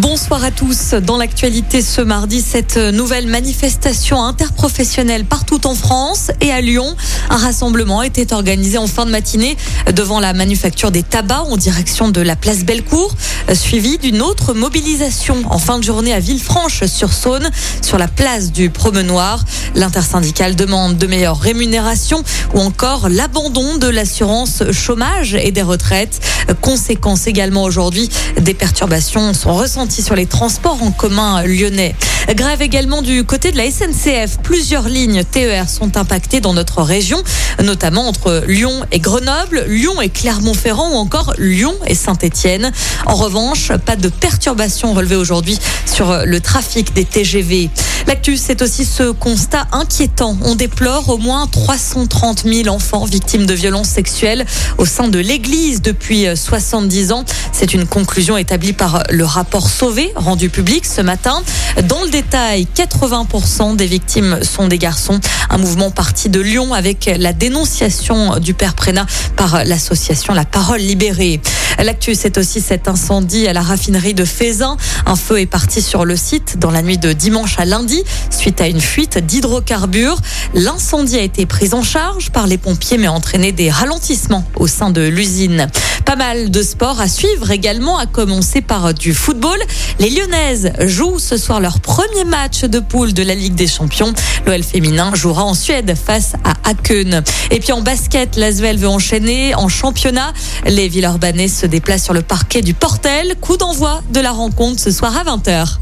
Bonsoir à tous. Dans l'actualité ce mardi, cette nouvelle manifestation interprofessionnelle partout en France et à Lyon. Un rassemblement était organisé en fin de matinée devant la manufacture des tabacs en direction de la place Bellecour, suivi d'une autre mobilisation en fin de journée à Villefranche-sur-Saône, sur la place du Promenoir. L'intersyndicale demande de meilleures rémunérations ou encore l'abandon de l'assurance chômage et des retraites. Conséquence également aujourd'hui, des perturbations sont ressenties sur les transports en commun lyonnais. Grève également du côté de la SNCF. Plusieurs lignes TER sont impactées dans notre région, notamment entre Lyon et Grenoble, Lyon et Clermont-Ferrand ou encore Lyon et Saint-Étienne. En revanche, pas de perturbations relevées aujourd'hui sur le trafic des TGV. L'actu, c'est aussi ce constat inquiétant. On déplore au moins 330 000 enfants victimes de violences sexuelles au sein de l'Église depuis 70 ans. C'est une conclusion établie par le rapport Sauvé rendu public ce matin. Dans le détail, 80% des victimes sont des garçons. Un mouvement parti de Lyon avec la dénonciation du père Prénat par l'association La Parole Libérée. L'actu, c'est aussi cet incendie à la raffinerie de Fézin. Un feu est parti sur le site dans la nuit de dimanche à lundi suite à une fuite d'hydrocarbures. L'incendie a été pris en charge par les pompiers mais a entraîné des ralentissements au sein de l'usine. Pas mal de sports à suivre également, à commencer par du football. Les Lyonnaises jouent ce soir leur premier match de poule de la Ligue des Champions. L'OL féminin jouera en Suède face à Aken. Et puis en basket, l'Asvel veut enchaîner en championnat. Les Villeurbanais se déplacent sur le parquet du Portel. Coup d'envoi de la rencontre ce soir à 20h.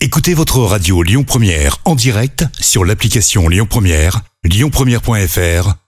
Écoutez votre radio Lyon Première en direct sur l'application Lyon Première, lyonpremière.fr